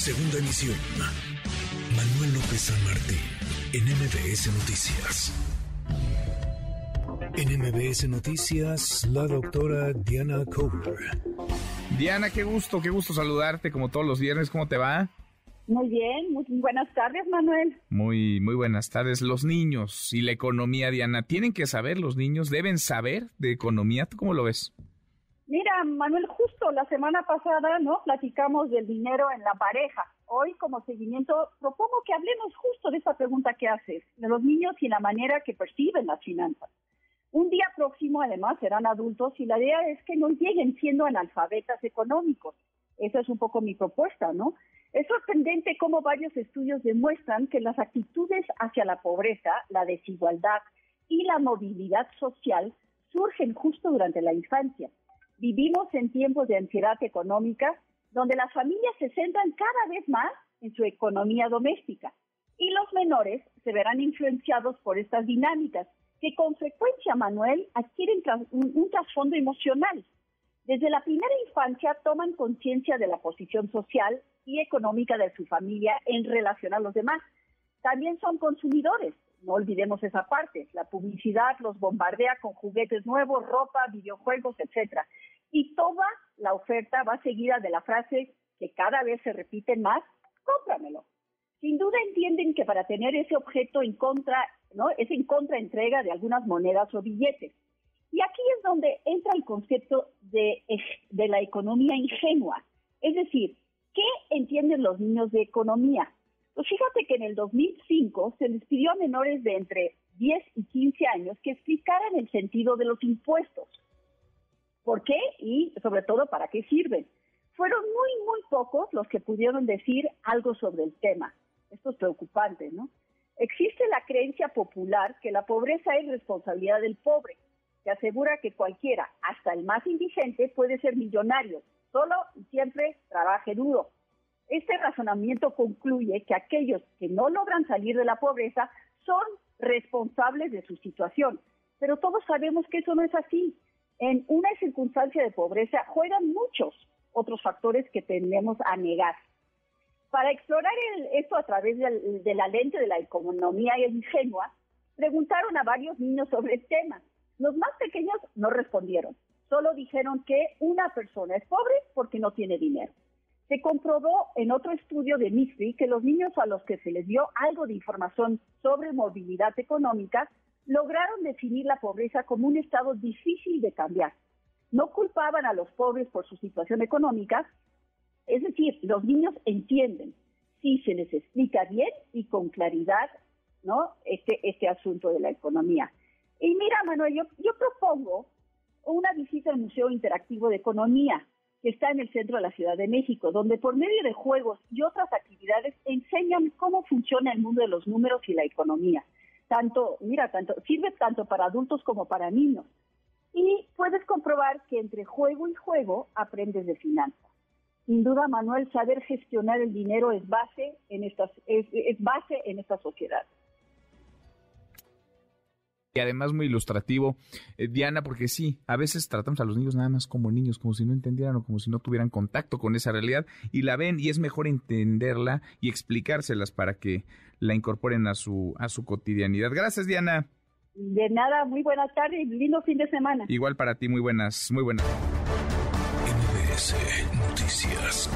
Segunda emisión. Manuel López San Martín, en MBS Noticias. En MBS Noticias, la doctora Diana Cover. Diana, qué gusto, qué gusto saludarte como todos los viernes. ¿Cómo te va? Muy bien, muy buenas tardes, Manuel. Muy, muy buenas tardes. Los niños y la economía, Diana, ¿tienen que saber los niños? ¿Deben saber de economía? ¿Tú cómo lo ves? Mira, Manuel, justo la semana pasada, ¿no? Platicamos del dinero en la pareja. Hoy, como seguimiento, propongo que hablemos justo de esa pregunta que haces, de los niños y la manera que perciben las finanzas. Un día próximo, además, serán adultos y la idea es que no lleguen siendo analfabetas económicos. Esa es un poco mi propuesta, ¿no? Es sorprendente cómo varios estudios demuestran que las actitudes hacia la pobreza, la desigualdad y la movilidad social surgen justo durante la infancia. Vivimos en tiempos de ansiedad económica donde las familias se centran cada vez más en su economía doméstica y los menores se verán influenciados por estas dinámicas que con frecuencia, Manuel, adquieren un trasfondo emocional. Desde la primera infancia toman conciencia de la posición social y económica de su familia en relación a los demás. También son consumidores, no olvidemos esa parte. La publicidad los bombardea con juguetes nuevos, ropa, videojuegos, etcétera. Y toda la oferta va seguida de la frase que cada vez se repiten más, cómpramelo. Sin duda entienden que para tener ese objeto en contra, ¿no? Es en contraentrega de algunas monedas o billetes. Y aquí es donde entra el concepto de, de la economía ingenua. Es decir, ¿Qué entienden los niños de economía? Pues fíjate que en el 2005 se les pidió a menores de entre 10 y 15 años que explicaran el sentido de los impuestos. ¿Por qué? Y sobre todo, ¿para qué sirven? Fueron muy, muy pocos los que pudieron decir algo sobre el tema. Esto es preocupante, ¿no? Existe la creencia popular que la pobreza es responsabilidad del pobre, que asegura que cualquiera, hasta el más indigente, puede ser millonario, solo y siempre trabaje duro. Este razonamiento concluye que aquellos que no logran salir de la pobreza son responsables de su situación, pero todos sabemos que eso no es así. En una circunstancia de pobreza juegan muchos otros factores que tendemos a negar. Para explorar esto a través de la lente de la economía ingenua, preguntaron a varios niños sobre el tema. Los más pequeños no respondieron, solo dijeron que una persona es pobre porque no tiene dinero. Se comprobó en otro estudio de MISRI que los niños a los que se les dio algo de información sobre movilidad económica lograron definir la pobreza como un estado difícil de cambiar. No culpaban a los pobres por su situación económica, es decir, los niños entienden si se les explica bien y con claridad ¿no? este, este asunto de la economía. Y mira, Manuel, yo, yo propongo una visita al Museo Interactivo de Economía, que está en el centro de la Ciudad de México, donde por medio de juegos y otras actividades enseñan cómo funciona el mundo de los números y la economía. Tanto, mira, tanto, sirve tanto para adultos como para niños. Y puedes comprobar que entre juego y juego aprendes de finanzas. Sin duda, Manuel, saber gestionar el dinero es base en estas, es, es base en esta sociedad y además muy ilustrativo, eh, Diana, porque sí, a veces tratamos a los niños nada más como niños, como si no entendieran o como si no tuvieran contacto con esa realidad y la ven y es mejor entenderla y explicárselas para que la incorporen a su a su cotidianidad. Gracias, Diana. De nada, muy buenas tardes y lindo fin de semana. Igual para ti, muy buenas, muy buenas. MBS Noticias.